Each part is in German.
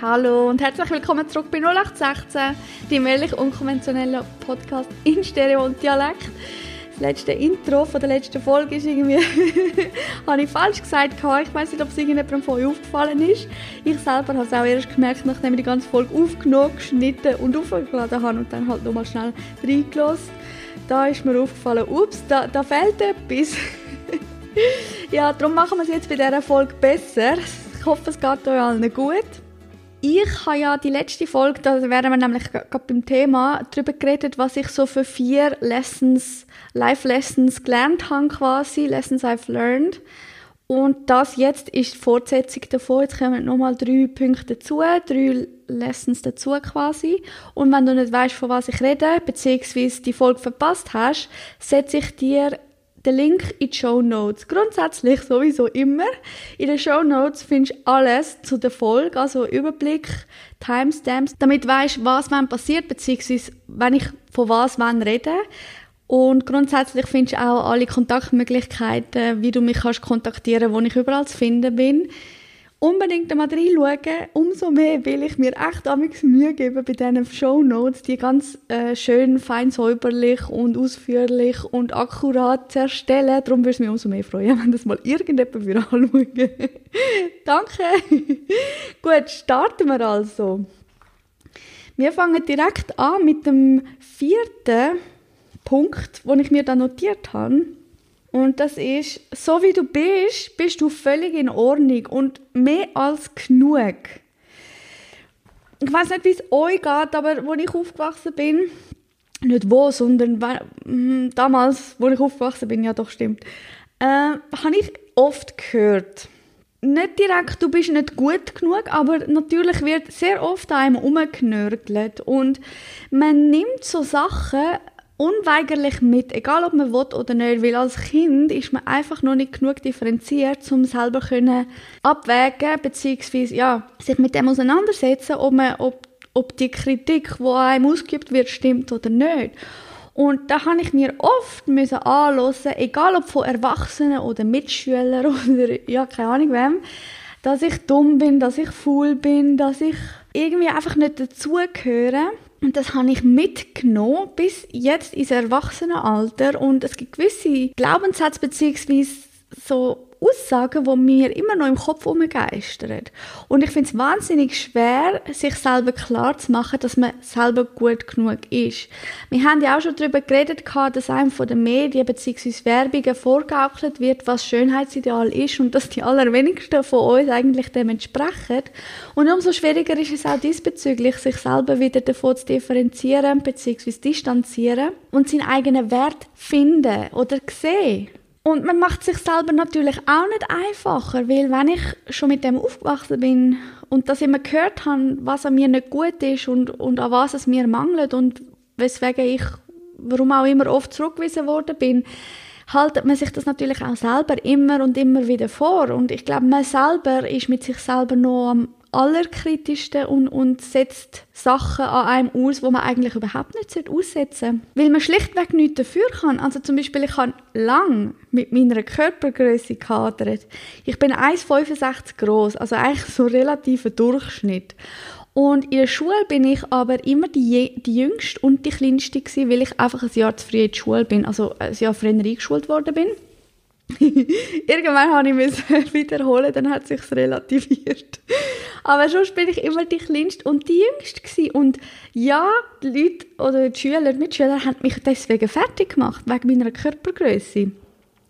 Hallo und herzlich willkommen zurück bei 0816, dem ehrlich unkonventionellen Podcast in Stereo und Dialekt. Das letzte Intro von der letzten Folge ist irgendwie, habe ich falsch gesagt. Ich weiß nicht, ob es irgendjemandem von euch aufgefallen ist. Ich selber habe es auch erst gemerkt, nachdem ich die ganze Folge aufgenommen, geschnitten und aufgeladen habe und dann halt nochmal schnell reingelassen. Da ist mir aufgefallen, ups, da, da fehlt etwas. ja, darum machen wir es jetzt bei dieser Folge besser. Ich hoffe, es geht euch allen gut. Ich habe ja die letzte Folge, da wären wir nämlich gerade beim Thema, darüber geredet, was ich so für vier Lessons, Life-Lessons gelernt habe quasi, Lessons I've learned. Und das jetzt ist die Fortsetzung davon. Jetzt kommen nochmal drei Punkte dazu, drei Lessons dazu quasi. Und wenn du nicht weißt, von was ich rede, beziehungsweise die Folge verpasst hast, setze ich dir den Link in die Show Notes. Grundsätzlich sowieso immer. In den Show Notes findest du alles zu der Folge, also Überblick, Timestamps, damit du weißt, was wann passiert, beziehungsweise wenn ich von was wann rede. Und grundsätzlich findest du auch alle Kontaktmöglichkeiten, wie du mich kannst kontaktieren, wo ich überall zu finden bin unbedingt einmal reinschauen. Umso mehr will ich mir echt amigs Mühe geben bei diesen Show Notes, die ganz äh, schön, fein säuberlich und ausführlich und akkurat zu erstellen. Darum würde es mich umso mehr freuen, wenn das mal irgendjemand anschauen Danke! Gut, starten wir also. Wir fangen direkt an mit dem vierten Punkt, den ich mir da notiert habe. Und das ist, so wie du bist, bist du völlig in Ordnung und mehr als genug. Ich weiß nicht, wie es euch geht, aber als ich aufgewachsen bin, nicht wo, sondern hm, damals, wo ich aufgewachsen bin, ja doch stimmt, äh, habe ich oft gehört, nicht direkt, du bist nicht gut genug, aber natürlich wird sehr oft an einem umgenörgelt und man nimmt so Sachen unweigerlich mit, egal ob man will oder nicht, weil als Kind ist man einfach noch nicht genug differenziert, um selber können abwägen bzw. ja, sich mit dem auseinandersetzen, ob, man, ob, ob die Kritik, die einem ausgeübt wird, stimmt oder nicht. Und da habe ich mir oft müssen anhören, egal ob von Erwachsenen oder Mitschülern oder ja, keine Ahnung wem, dass ich dumm bin, dass ich faul bin, dass ich irgendwie einfach nicht dazugehöre. Und das habe ich mitgenommen bis jetzt ins Erwachsenenalter. Und es gibt gewisse Glaubenssätze bzw. so Aussagen, die mir immer noch im Kopf umgeistern. Und ich finde es wahnsinnig schwer, sich selber klar zu machen, dass man selber gut genug ist. Wir haben ja auch schon darüber geredet, dass einem von den Medien bzw. Werbungen vorgegaukelt wird, was Schönheitsideal ist und dass die allerwenigsten von uns eigentlich dem entsprechen. Und umso schwieriger ist es auch diesbezüglich, sich selber wieder davon zu differenzieren bzw. distanzieren und seinen eigenen Wert finden oder sehen. Und man macht sich selber natürlich auch nicht einfacher, weil wenn ich schon mit dem aufgewachsen bin und das immer gehört habe, was an mir nicht gut ist und, und an was es mir mangelt und weswegen ich, warum auch immer oft zurückgewiesen worden bin, haltet man sich das natürlich auch selber immer und immer wieder vor. Und ich glaube, man selber ist mit sich selber noch am allerkritischsten und, und setzt Sachen an einem aus, wo man eigentlich überhaupt nicht aussetzen sollte. Weil man schlichtweg nichts dafür kann. Also zum Beispiel, ich habe lang mit meiner Körpergröße gehadert. Ich bin 1,65 groß, also eigentlich so ein Durchschnitt. Und in der Schule bin ich aber immer die, die jüngste und die kleinste gewesen, weil ich einfach ein Jahr zu früh in die Schule bin, also ein Jahr früher eingeschult worden bin. Irgendwann habe ich mich wiederholen, dann hat es sich relativiert. Aber sonst bin ich immer die kleinste und die jüngste gewesen. Und ja, die Leute oder die Schüler, die Mitschüler haben mich deswegen fertig gemacht, wegen meiner Körpergröße.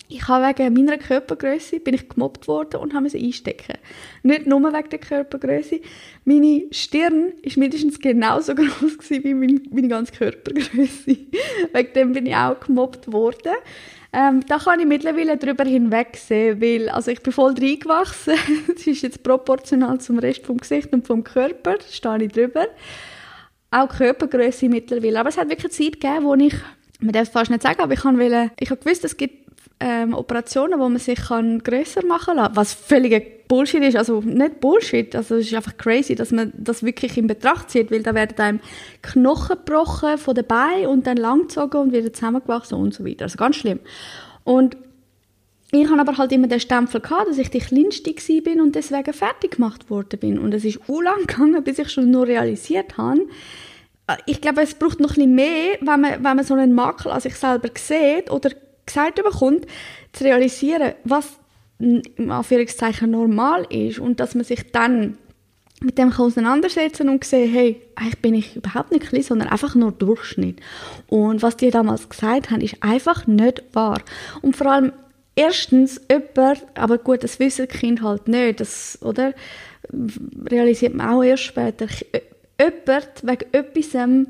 Ich habe wegen meiner Körpergröße bin ich gemobbt worden und habe sie einstecken. Nicht nur wegen der Körpergröße. Meine Stirn ist mindestens genauso groß wie meine, meine ganze Körpergröße. wegen dem bin ich auch gemobbt worden. Ähm, da kann ich mittlerweile darüber hinwegsehen, weil also ich bin voll reingewachsen. das ist jetzt proportional zum Rest vom Gesicht und vom Körper, stehe ich drüber. Auch Körpergröße mittlerweile. Aber es hat wirklich Zeit gegeben, wo ich, man darf fast nicht sagen, aber ich, kann ich habe gewusst, es gibt ähm, Operationen, wo man sich kann grösser machen kann, was völliger Bullshit ist, also nicht Bullshit, also es ist einfach crazy, dass man das wirklich in Betracht zieht, weil da werden einem Knochen gebrochen von den Beinen und dann langgezogen und wieder zusammengewachsen und so weiter, also ganz schlimm. Und ich habe aber halt immer den Stempel gehabt, dass ich die Kleinste bin und deswegen fertig gemacht worden bin. Und es ist u lang gegangen, bis ich schon nur realisiert habe, ich glaube, es braucht noch ein bisschen mehr, wenn man, wenn man so einen Makel an sich selber sieht oder gesagt bekommt, zu realisieren, was im Anführungszeichen normal ist und dass man sich dann mit dem auseinandersetzen und sehen, hey, eigentlich bin ich überhaupt nicht klein, sondern einfach nur Durchschnitt. Und was die damals gesagt haben, ist einfach nicht wahr. Und vor allem, erstens, jemand, aber gut, das wissen die Kinder halt nicht, das, oder? Realisiert man auch erst später. Jemand wegen etwas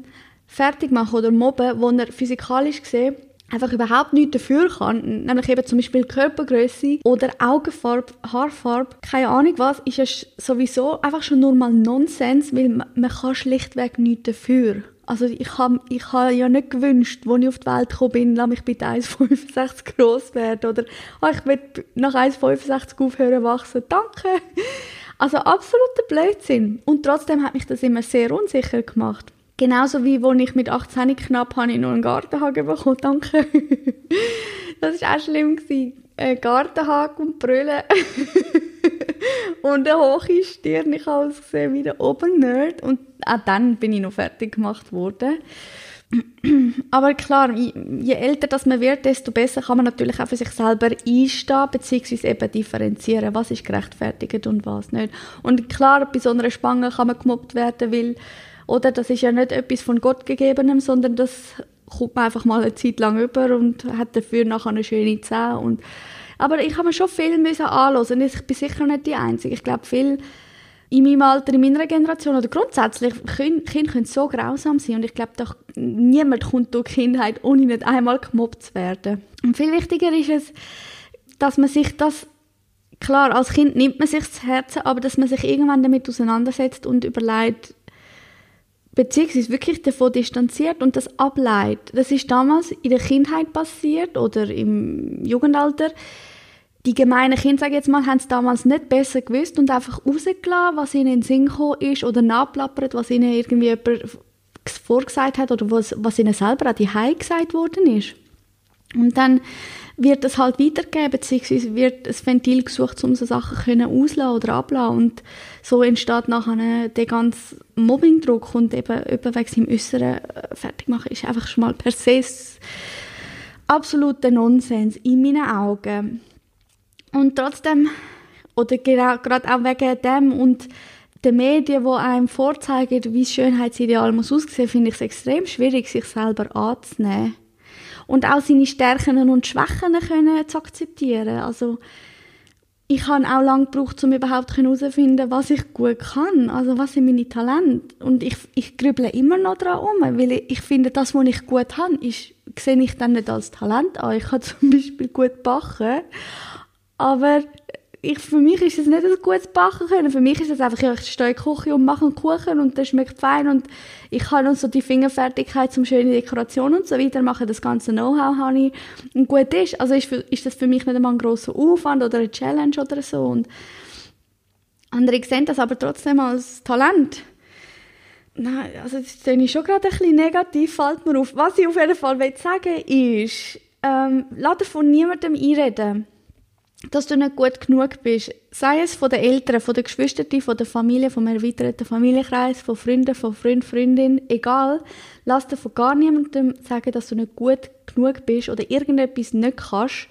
fertig machen oder mobben, wo er physikalisch gesehen einfach überhaupt nichts dafür kann, nämlich eben zum Beispiel Körpergröße oder Augenfarbe, Haarfarbe, keine Ahnung was, ist es sowieso einfach schon nur mal Nonsens, weil man, man kann schlichtweg nichts dafür. Also ich habe ich hab ja nicht gewünscht, als ich auf die Welt gekommen bin, lass mich bitte 1,65 groß werden oder oh, ich will nach 1,65 aufhören wachsen. Danke. Also absoluter Blödsinn. Und trotzdem hat mich das immer sehr unsicher gemacht. Genauso wie, als ich mit 18 knapp habe ich noch einen Gartenhaken bekommen. Danke. das war auch schlimm. Gewesen. Ein Gartenhaken und Brüllen. und eine hohe Stirn. Ich habe ausgesehen wie der Obernerd. Und auch dann bin ich noch fertig gemacht worden. Aber klar, je älter das man wird, desto besser kann man natürlich auch für sich selber einstehen, beziehungsweise eben differenzieren, was ist gerechtfertigt und was nicht. Und klar, bei so einer Spange kann man gemobbt werden, weil oder das ist ja nicht etwas von Gott gegebenem, sondern das kommt man einfach mal eine Zeit lang über und hat dafür nachher eine schöne Zähne. Und aber ich habe mir schon viel müssen. Ich bin sicher nicht die Einzige. Ich glaube, viel in meinem Alter, in meiner Generation oder grundsätzlich, Kinder können so grausam sein und ich glaube doch, niemand kommt durch Kindheit, ohne nicht einmal gemobbt zu werden. Und viel wichtiger ist es, dass man sich das, klar, als Kind nimmt man sich zu Herzen, aber dass man sich irgendwann damit auseinandersetzt und überlegt, beziehungsweise wirklich davon distanziert und das ableitet. Das ist damals in der Kindheit passiert oder im Jugendalter. Die gemeinen Kinder, sage jetzt mal, haben es damals nicht besser gewusst und einfach rausgelassen, was ihnen in den Sinn gekommen ist oder nachplappert, was ihnen irgendwie jemand vorgesagt hat oder was, was ihnen selber an die Hause gesagt worden ist. Und dann wird es halt weitergeben, beziehungsweise wird ein Ventil gesucht, um so Sachen können auslassen oder ablassen. Und so entsteht nachher der ganze Mobbingdruck und eben überwegs im Äußeren äh, fertig machen, ist einfach schon mal per se absoluter Nonsens in meinen Augen. Und trotzdem, oder genau, gerade auch wegen dem und den Medien, die einem vorzeigen, wie das Schönheitsideal muss aussehen, finde ich es extrem schwierig, sich selber anzunehmen und auch seine Stärken und Schwächen können zu akzeptieren. Also ich habe auch lange gebraucht, um überhaupt herauszufinden, was ich gut kann, also was sind meine Talente. Und ich, ich grüble immer noch daran um, weil ich, ich finde, das, was ich gut habe, ist, sehe ich dann nicht als Talent an. Ich kann zum Beispiel gut backen, aber ich, für mich ist es nicht ein gutes Backen können. Für mich ist es einfach, ich stehe in die Küche und mache einen Kuchen und der schmeckt fein und ich habe so die Fingerfertigkeit zum schöne Dekoration und so weiter machen. Das ganze Know-how habe ich und gut ist. Also ist, für, ist das für mich nicht einmal ein grosser Aufwand oder eine Challenge oder so. Und andere sehen das aber trotzdem als Talent. Nein, also das finde ich schon gerade ein bisschen negativ, fällt mir auf. Was ich auf jeden Fall sagen will, ist, ähm, lass von niemandem einreden dass du nicht gut genug bist. Sei es von den Eltern, von den Geschwistern, von der Familie, vom erweiterten Familienkreis, von Freunden, von Freund, Freundin, egal. Lass dir von gar niemandem sagen, dass du nicht gut genug bist oder irgendetwas nicht kannst.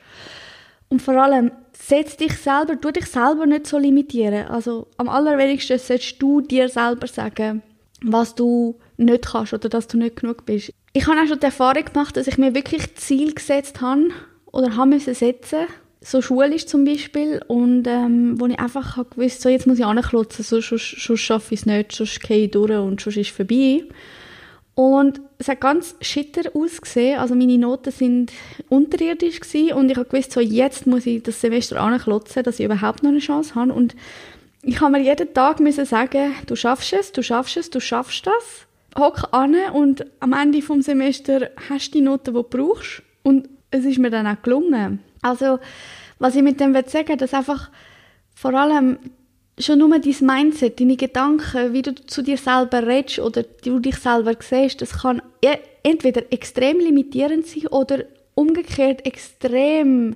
Und vor allem, setz dich selber, tu dich selber nicht so limitieren. Also am allerwenigsten solltest du dir selber sagen, was du nicht kannst oder dass du nicht genug bist. Ich habe auch schon die Erfahrung gemacht, dass ich mir wirklich Ziel gesetzt habe oder haben müssen setzen so schulisch zum Beispiel und ähm, wo ich einfach gewusst, so jetzt muss ich anklotzen, so, sonst, sonst schaffe ich es nicht, sonst gehe ich durch und sonst ist es vorbei. Und es hat ganz schitter ausgesehen, also meine Noten sind unterirdisch gewesen und ich habe gewusst, so jetzt muss ich das Semester anklotzen, dass ich überhaupt noch eine Chance habe und ich habe mir jeden Tag müssen sagen, du schaffst es, du schaffst es, du schaffst das. Hock an und am Ende vom Semester hast du die Noten, die du brauchst und es ist mir dann auch gelungen. Also, was ich mit dem sagen will, dass einfach vor allem schon nur dein Mindset, deine Gedanken, wie du zu dir selber redest oder du dich selber siehst, das kann e-, entweder extrem limitierend sein oder umgekehrt extrem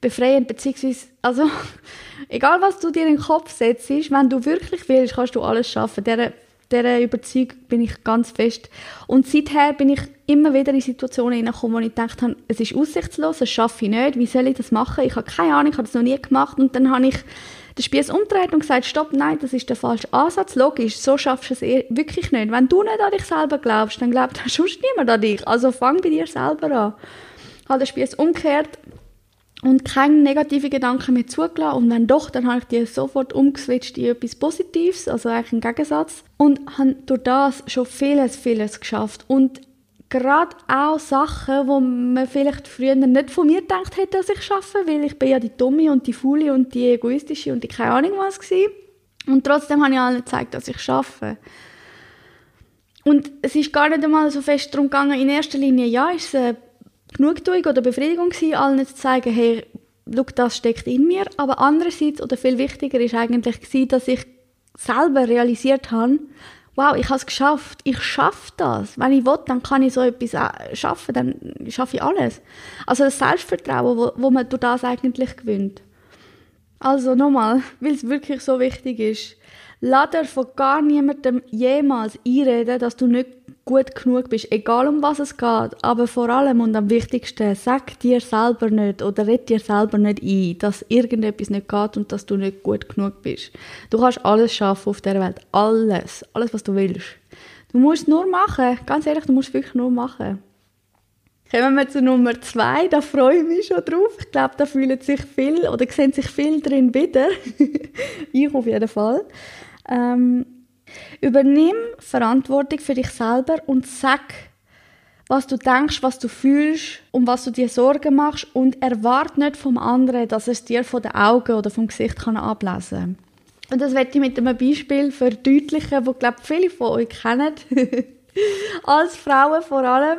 befreiend, beziehungsweise, also, egal was du dir in den Kopf setzt, wenn du wirklich willst, kannst du alles schaffen. Dieser, dieser Überzeugung bin ich ganz fest. Und seither bin ich immer wieder in Situationen hineingekommen, wo ich gedacht habe, es ist aussichtslos, das schaffe ich nicht, wie soll ich das machen? Ich habe keine Ahnung, ich habe das noch nie gemacht. Und dann habe ich den Spieß umgedreht und gesagt, stopp, nein, das ist der falsche Ansatz. Logisch, so schaffst du es eh wirklich nicht. Wenn du nicht an dich selber glaubst, dann glaubt sonst niemand an dich. Also fang bei dir selber an. Habe den Spieß umgekehrt und keine negativen Gedanken mehr zugelassen. Und wenn doch, dann habe ich die sofort umgeswitcht in etwas Positives, also eigentlich einen Gegensatz. Und habe durch das schon vieles, vieles geschafft. Und gerade auch Sachen, wo man vielleicht früher nicht von mir gedacht hätte, dass ich schaffe, weil ich bin ja die Dumme und die Faule und die Egoistische und die keine Ahnung was gewesen. Und trotzdem habe ich allen gezeigt, dass ich schaffe. Und es ist gar nicht einmal so fest darum gegangen, in erster Linie, ja, ist es eine Genugtuung oder Befriedigung gewesen, allen zu zeigen, hey, schau, das steckt in mir. Aber andererseits, oder viel wichtiger, ist eigentlich gewesen, dass ich selber realisiert habe, wow, ich habe es geschafft, ich schaffe das. Wenn ich will, dann kann ich so etwas äh, schaffen, dann schaffe ich alles. Also das Selbstvertrauen, wo, wo man durch das eigentlich gewinnt. Also nochmal, weil es wirklich so wichtig ist, lass dir von gar niemandem jemals einreden, dass du nicht gut genug bist, egal um was es geht. Aber vor allem und am wichtigsten, sag dir selber nicht oder red dir selber nicht ein, dass irgendetwas nicht geht und dass du nicht gut genug bist. Du kannst alles schaffen auf der Welt. Alles. Alles, was du willst. Du musst nur machen. Ganz ehrlich, du musst wirklich nur machen. Kommen wir zu Nummer zwei, da freue ich mich schon drauf. Ich glaube, da fühlen sich viel oder sehen sich viel drin wieder. ich auf jeden Fall. Ähm, übernimm Verantwortung für dich selber und sag, was du denkst, was du fühlst, um was du dir Sorgen machst und erwarte nicht vom anderen, dass es dir von den Augen oder vom Gesicht kann ablesen kann. Und das werde ich mit einem Beispiel verdeutlichen, das, glaube viele von euch kennen. als Frauen vor allem,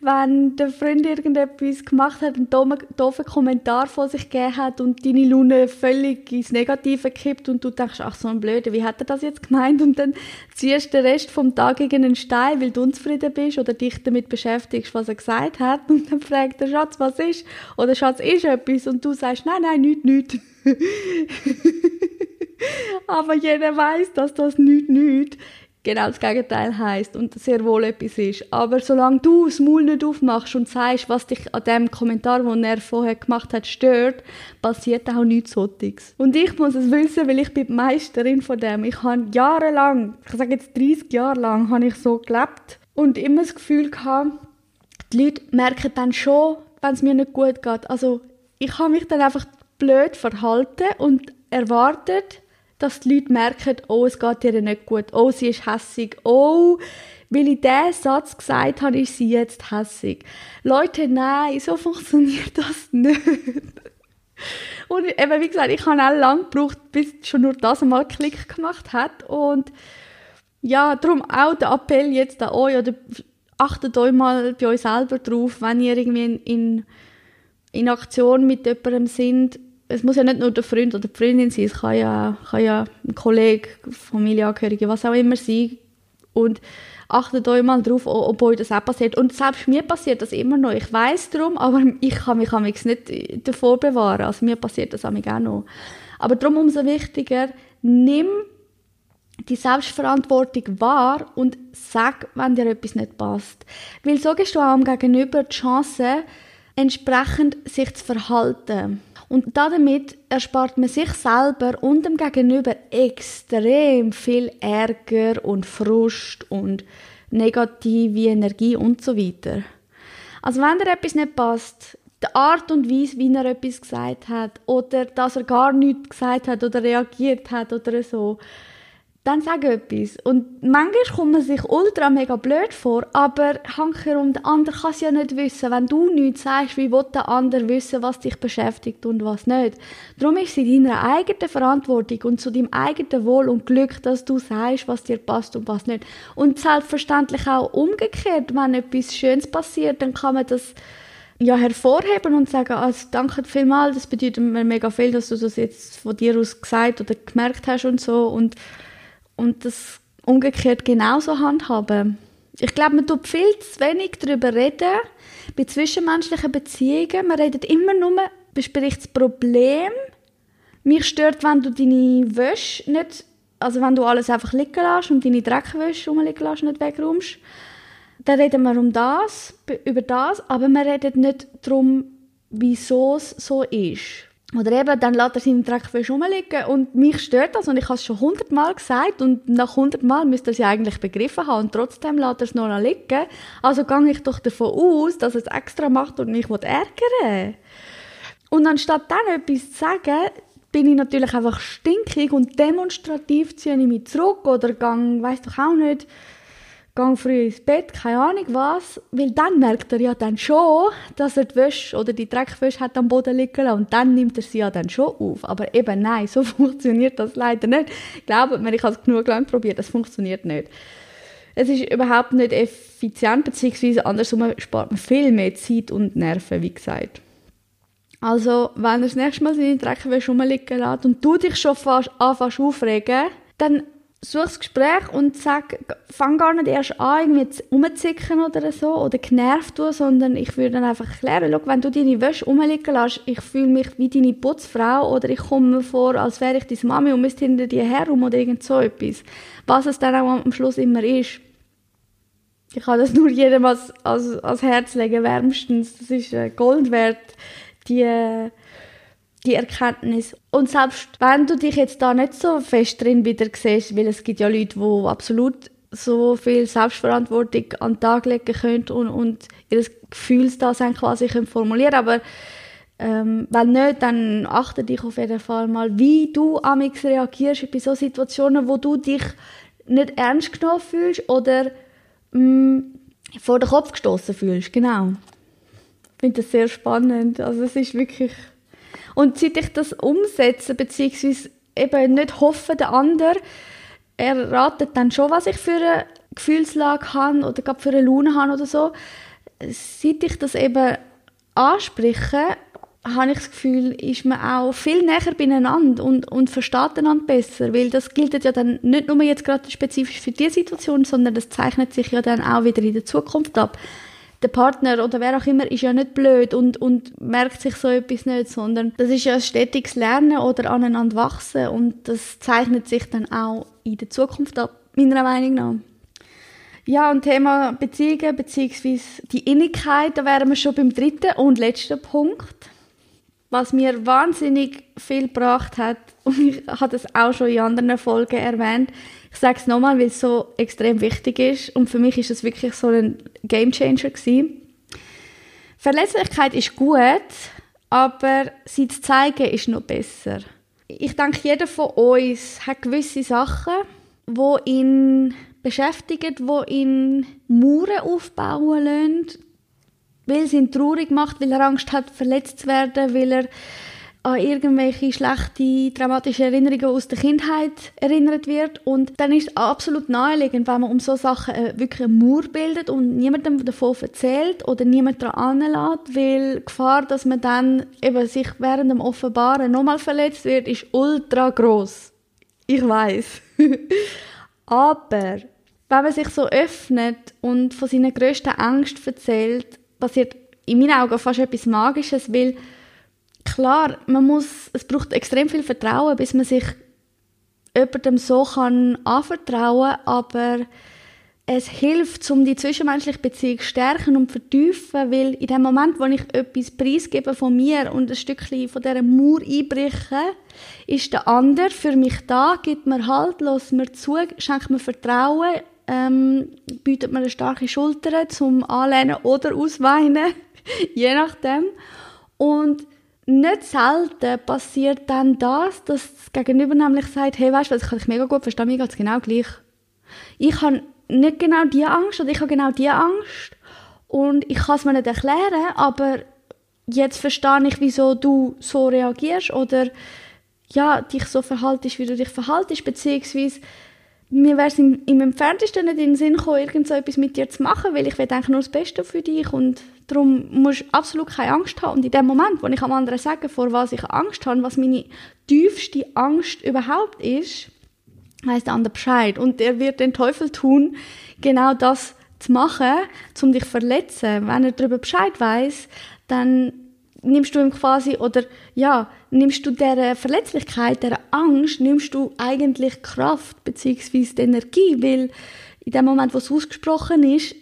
wenn der Freund irgendetwas gemacht hat, einen doofen Kommentar von sich gegeben hat und deine Laune völlig ins Negative kippt und du denkst, ach so ein Blöder, wie hat er das jetzt gemeint? Und dann ziehst du den Rest vom Tag gegen einen Stein, weil du unzufrieden bist oder dich damit beschäftigst, was er gesagt hat und dann fragt der Schatz, was ist? Oder Schatz, ist etwas? Und du sagst, nein, nein, nichts, nichts. Aber jeder weiß, dass das nichts, nichts genau das Gegenteil heißt und sehr wohl etwas ist. Aber solange du das Maul nicht aufmachst und sagst, was dich an dem Kommentar, den er vorher gemacht hat, stört, passiert auch nichts Sotiges. Und ich muss es wissen, weil ich bin die Meisterin von dem. Ich habe jahrelang, ich sage jetzt 30 Jahre lang, habe ich so gelebt und immer das Gefühl gehabt, die Leute merken dann schon, wenn es mir nicht gut geht. Also ich habe mich dann einfach blöd verhalten und erwartet, dass die Leute merken, oh, es geht ihr nicht gut, oh, sie ist hässig, oh, weil ich diesen Satz gesagt habe, ist sie jetzt hässig. Leute, nein, so funktioniert das nicht. Und eben, wie gesagt, ich habe auch lange gebraucht, bis schon nur das einmal Klick gemacht hat. Und ja, darum auch der Appell jetzt an euch, oder achtet euch mal bei euch selber drauf, wenn ihr irgendwie in, in, Aktion mit jemandem sind, es muss ja nicht nur der Freund oder die Freundin sein, es kann ja, kann ja ein Kollege, Familienangehörige, was auch immer sein. Und achtet euch mal drauf, ob euch das auch passiert. Und selbst mir passiert das immer noch. Ich weiß darum, aber ich kann mich, kann nicht davor bewahren. Also mir passiert das auch noch. Aber darum umso wichtiger, nimm die Selbstverantwortung wahr und sag, wenn dir etwas nicht passt. Weil so gibst du auch am Gegenüber die Chance, entsprechend sich zu verhalten. Und damit erspart man sich selber und dem Gegenüber extrem viel Ärger und Frust und negative Energie und so weiter. Also wenn dir etwas nicht passt, die Art und Weise, wie er etwas gesagt hat oder dass er gar nichts gesagt hat oder reagiert hat oder so, dann sag etwas. Und manchmal kommt man sich ultra mega blöd vor, aber hankerum, der andere kann es ja nicht wissen. Wenn du nichts sagst, wie will der andere wissen, was dich beschäftigt und was nicht? Darum ist es in deiner eigenen Verantwortung und zu deinem eigenen Wohl und Glück, dass du sagst, was dir passt und was nicht. Und selbstverständlich auch umgekehrt, wenn etwas Schönes passiert, dann kann man das ja, hervorheben und sagen, also danke vielmals, das bedeutet mir mega viel, dass du das jetzt von dir aus gesagt oder gemerkt hast und so und und das umgekehrt genauso handhaben. Ich glaube, man tut viel zu wenig darüber reden, bei zwischenmenschlichen Beziehungen. Man redet immer nur bespricht das Problem. Mich stört, wenn du deine Wäsche nicht, also wenn du alles einfach liegen lässt und deine Dreckwäsche rumliegen lässt, nicht wegräumst. Dann reden wir um das, über das, aber wir reden nicht darum, wieso es so ist. Oder eben, dann lässt er seine Dreckwäsche rumliegen und mich stört das und ich habe es schon hundertmal gesagt und nach hundertmal müsste er es ja eigentlich begriffen haben und trotzdem lässt er es noch liegen. Also gehe ich doch davon aus, dass er es extra macht und mich ärgern Und anstatt dann etwas zu sagen, bin ich natürlich einfach stinkig und demonstrativ ziehe ich mich zurück oder gehe, weiss doch auch nicht, gehe früh ins Bett, keine Ahnung was, weil dann merkt er ja dann schon, dass er die Wäsche oder die Dreckwäsche hat am Boden liegen lassen und dann nimmt er sie ja dann schon auf. Aber eben nein, so funktioniert das leider nicht. Glaubt mir, ich habe es genug lang probiert, das funktioniert nicht. Es ist überhaupt nicht effizient, beziehungsweise andersrum spart man viel mehr Zeit und Nerven, wie gesagt. Also, wenn er das nächste Mal seine Dreckwäsche rumliegen lässt und du dich schon fast anfängst aufregen, dann such das Gespräch und sag, fang gar nicht erst an, irgendwie rumzuzicken oder so, oder genervt du, sondern ich würde dann einfach erklären, schau, wenn du deine Wäsche rumliegen lässt, ich fühle mich wie deine Putzfrau oder ich komme mir vor, als wäre ich deine Mami und müsste hinter dir herum oder irgend so etwas. Was es dann auch am Schluss immer ist. Ich kann das nur jedem als, als, als Herz legen, wärmstens. Das ist äh, Gold wert, die... Äh, die Erkenntnis. Und selbst wenn du dich jetzt da nicht so fest drin wieder siehst, weil es gibt ja Leute, die absolut so viel Selbstverantwortung an den Tag legen können und, und ihr Gefühlsdasein quasi können formulieren aber ähm, wenn nicht, dann achte dich auf jeden Fall mal, wie du amix reagierst bei so Situationen, wo du dich nicht ernst genommen fühlst oder mh, mm, vor den Kopf gestoßen fühlst. Genau. Ich finde das sehr spannend. Also es ist wirklich und seit ich das umsetze, beziehungsweise eben nicht hoffe, der andere erratet dann schon, was ich für eine Gefühlslage habe oder gerade für eine Laune habe oder so. Seit ich das eben anspreche, habe ich das Gefühl, ist man auch viel näher beieinander und, und versteht einander besser, weil das gilt ja dann nicht nur jetzt gerade spezifisch für diese Situation, sondern das zeichnet sich ja dann auch wieder in der Zukunft ab der Partner oder wer auch immer ist ja nicht blöd und, und merkt sich so etwas nicht, sondern das ist ja ein stetiges Lernen oder aneinander wachsen und das zeichnet sich dann auch in der Zukunft ab, meiner Meinung nach. Ja, und Thema Beziehungen bzw. die Innigkeit, da wären wir schon beim dritten und letzten Punkt. Was mir wahnsinnig viel gebracht hat, und ich habe das auch schon in anderen Folgen erwähnt, ich sage es nochmal, weil es so extrem wichtig ist und für mich ist es wirklich so ein Gamechanger gewesen. Verletzlichkeit ist gut, aber sie zu zeigen ist noch besser. Ich denke, jeder von uns hat gewisse Sachen, wo ihn beschäftigen, wo ihn Mauern aufbauen lassen, weil es ihn traurig macht, weil er Angst hat, verletzt zu werden, weil er an irgendwelche schlechte, traumatische Erinnerungen aus der Kindheit erinnert wird. Und dann ist es absolut naheliegend, wenn man um so Sachen äh, wirklich eine Mauer bildet und niemandem davon erzählt oder niemand daran anlässt, weil die Gefahr, dass man dann eben sich während dem Offenbaren nochmal verletzt wird, ist ultra groß. Ich weiß. Aber wenn man sich so öffnet und von seinen grössten Ängsten erzählt, passiert in meinen Augen fast etwas Magisches, weil klar, man muss, es braucht extrem viel Vertrauen, bis man sich jemandem so kann anvertrauen, aber es hilft, um die zwischenmenschliche Beziehung zu stärken und vertiefen, weil in dem Moment, wo ich etwas preisgebe von mir und ein Stückchen von dieser Mauer einbreche, ist der andere für mich da, gibt mir Halt, lässt mir zu, schenkt mir Vertrauen, ähm, bietet mir eine starke Schulter zum Anlehnen oder Ausweinen, je nachdem. Und nicht selten passiert dann das, dass das Gegenüber nämlich sagt, hey, weißt du, das kann ich mega gut verstehen, mir geht es genau gleich. Ich habe nicht genau die Angst oder ich habe genau die Angst und ich kann es mir nicht erklären, aber jetzt verstehe ich, wieso du so reagierst oder ja, dich so verhaltest, wie du dich verhaltest, beziehungsweise mir wäre es im, im entferntesten nicht in den Sinn gekommen, irgend so etwas mit dir zu machen, weil ich will eigentlich nur das Beste für dich und darum musst du absolut keine Angst haben. Und in dem Moment, wo ich am anderen sage, vor was ich Angst habe, was meine tiefste Angst überhaupt ist, weiss der andere Bescheid. Und er wird den Teufel tun, genau das zu machen, um dich zu verletzen. Wenn er darüber Bescheid weiß, dann nimmst du ihm quasi, oder ja, nimmst du der Verletzlichkeit, der Angst, nimmst du eigentlich Kraft beziehungsweise Energie, weil in dem Moment, wo es ausgesprochen ist,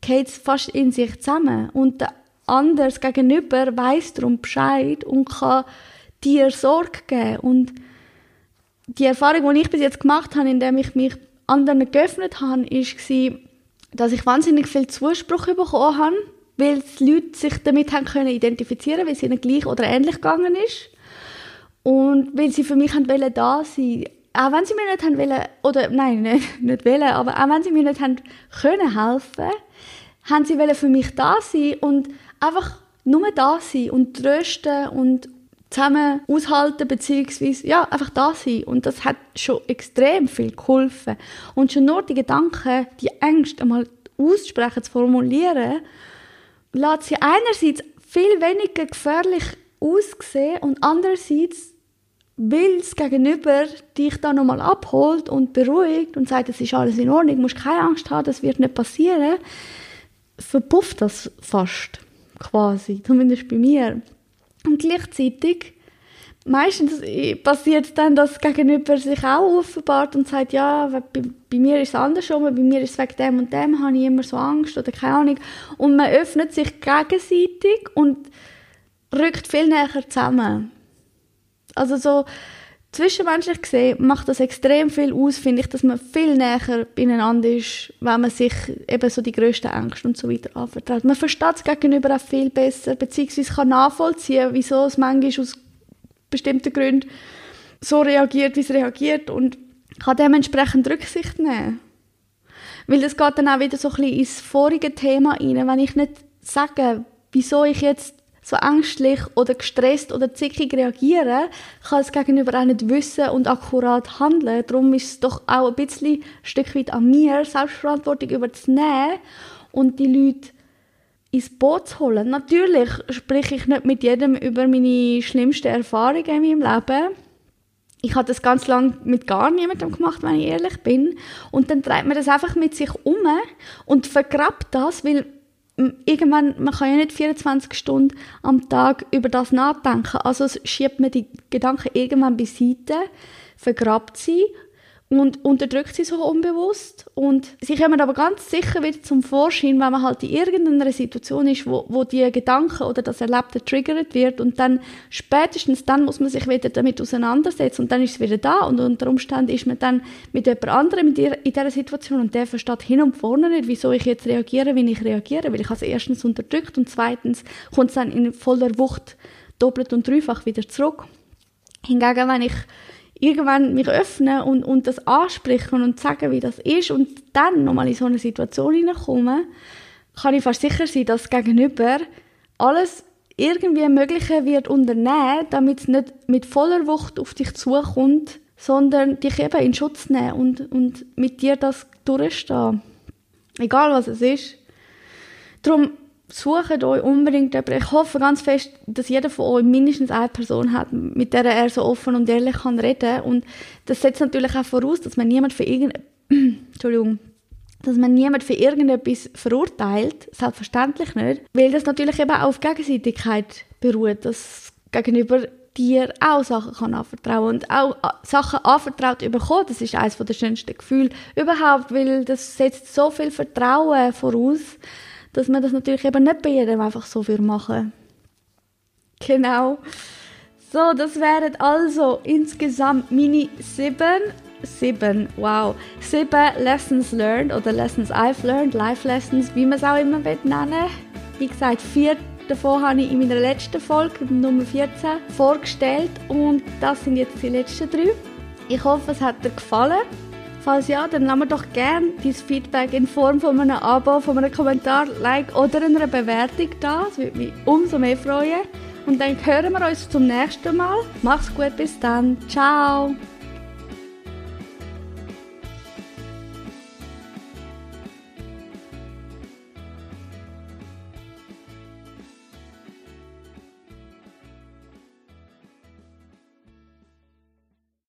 geht es fast in sich zusammen. Und der andere Gegenüber weiß darum Bescheid und kann dir Sorge geben. Und die Erfahrung, die ich bis jetzt gemacht habe, indem ich mich anderen geöffnet habe, war, dass ich wahnsinnig viel Zuspruch bekommen habe, weil die Leute sich damit haben können identifizieren, weil es ihnen gleich oder ähnlich gegangen ist und weil sie für mich haben wollen da sein, auch wenn sie mir nicht haben wollen, oder nein, nicht, nicht wollen, aber auch wenn sie mir nicht haben können helfen, haben sie wollen für mich da sein und einfach nur da sein und trösten und zusammen aushalten, beziehungsweise, ja, einfach da sein. Und das hat schon extrem viel geholfen. Und schon nur die Gedanken, die Ängste einmal aussprechen, zu formulieren, lässt sie einerseits viel weniger gefährlich aussehen und andererseits will es Gegenüber dich dann nochmal abholt und beruhigt und sagt, es ist alles in Ordnung, du musst keine Angst haben, das wird nicht passieren, verpufft das fast quasi, zumindest bei mir. Und gleichzeitig, meistens passiert dann, dass Gegenüber sich auch offenbart und sagt, ja, bei, bei mir ist es andersrum, bei mir ist es wegen dem und dem, habe ich immer so Angst oder keine Ahnung. Und man öffnet sich gegenseitig und rückt viel näher zusammen. Also so, zwischenmenschlich gesehen macht das extrem viel aus, finde ich, dass man viel näher beieinander ist, wenn man sich eben so die grössten Ängste und so weiter anvertraut. Man versteht es gegenüber auch viel besser, beziehungsweise kann nachvollziehen, wieso es manchmal aus bestimmten Gründen so reagiert, wie es reagiert und kann dementsprechend Rücksicht nehmen. Weil das geht dann auch wieder so ein bisschen ins vorige Thema rein, wenn ich nicht sage, wieso ich jetzt so ängstlich oder gestresst oder zickig reagieren, kann es gegenüber auch nicht wissen und akkurat handeln. Darum ist es doch auch ein bisschen ein Stück weit an mir, Selbstverantwortung überzunehmen und die Leute ins Boot zu holen. Natürlich spreche ich nicht mit jedem über meine schlimmsten Erfahrungen in meinem Leben. Ich habe das ganz lange mit gar niemandem gemacht, wenn ich ehrlich bin. Und dann treibt man das einfach mit sich um und vergrabt das, weil irgendwann, man kann ja nicht 24 Stunden am Tag über das nachdenken. Also schiebt man die Gedanken irgendwann beiseite, vergrabt sie und unterdrückt sie so unbewusst. Und sie kommen aber ganz sicher wieder zum Vorschein, wenn man halt in irgendeiner Situation ist, wo, wo die Gedanken oder das Erlebte triggert wird. Und dann spätestens dann muss man sich wieder damit auseinandersetzen. Und dann ist es wieder da. Und unter Umständen ist man dann mit jemand anderem in, der, in dieser Situation. Und der versteht hin und vorne nicht, wieso ich jetzt reagiere, wie ich reagiere, weil ich es erstens unterdrückt und zweitens kommt es dann in voller Wucht doppelt und dreifach wieder zurück. Hingegen, wenn ich irgendwann mich öffnen und, und das ansprechen und sagen, wie das ist und dann nochmal in so eine Situation hineinkommen, kann ich fast sicher sein, dass Gegenüber alles irgendwie Mögliche wird unternehmen, damit es nicht mit voller Wucht auf dich zukommt, sondern dich eben in Schutz nehmen und, und mit dir das durchstehen. Egal was es ist. Darum sucht euch unbedingt jemanden. Ich hoffe ganz fest, dass jeder von euch mindestens eine Person hat, mit der er so offen und ehrlich kann reden. Und das setzt natürlich auch voraus, dass man niemand für Entschuldigung, dass man niemand für irgendetwas verurteilt, selbstverständlich nicht, weil das natürlich eben auch auf Gegenseitigkeit beruht, dass gegenüber dir auch Sachen kann anvertrauen und auch äh, Sachen anvertraut bekommen, das ist eines der schönsten Gefühle überhaupt, weil das setzt so viel Vertrauen voraus, dass man das natürlich eben nicht bei jedem einfach so viel machen. Genau. So, das wären also insgesamt meine sieben, sieben, wow, sieben Lessons learned oder Lessons I've learned, Life Lessons, wie man es auch immer nennen Wie gesagt, vier davon habe ich in meiner letzten Folge, Nummer 14, vorgestellt und das sind jetzt die letzten drei. Ich hoffe, es hat dir gefallen. Falls ja, dann lass mir doch gerne dein Feedback in Form von einem Abo, von einem Kommentar, Like oder einer Bewertung da. Das würde mich umso mehr freuen. Und dann hören wir uns zum nächsten Mal. Mach's gut, bis dann. Ciao.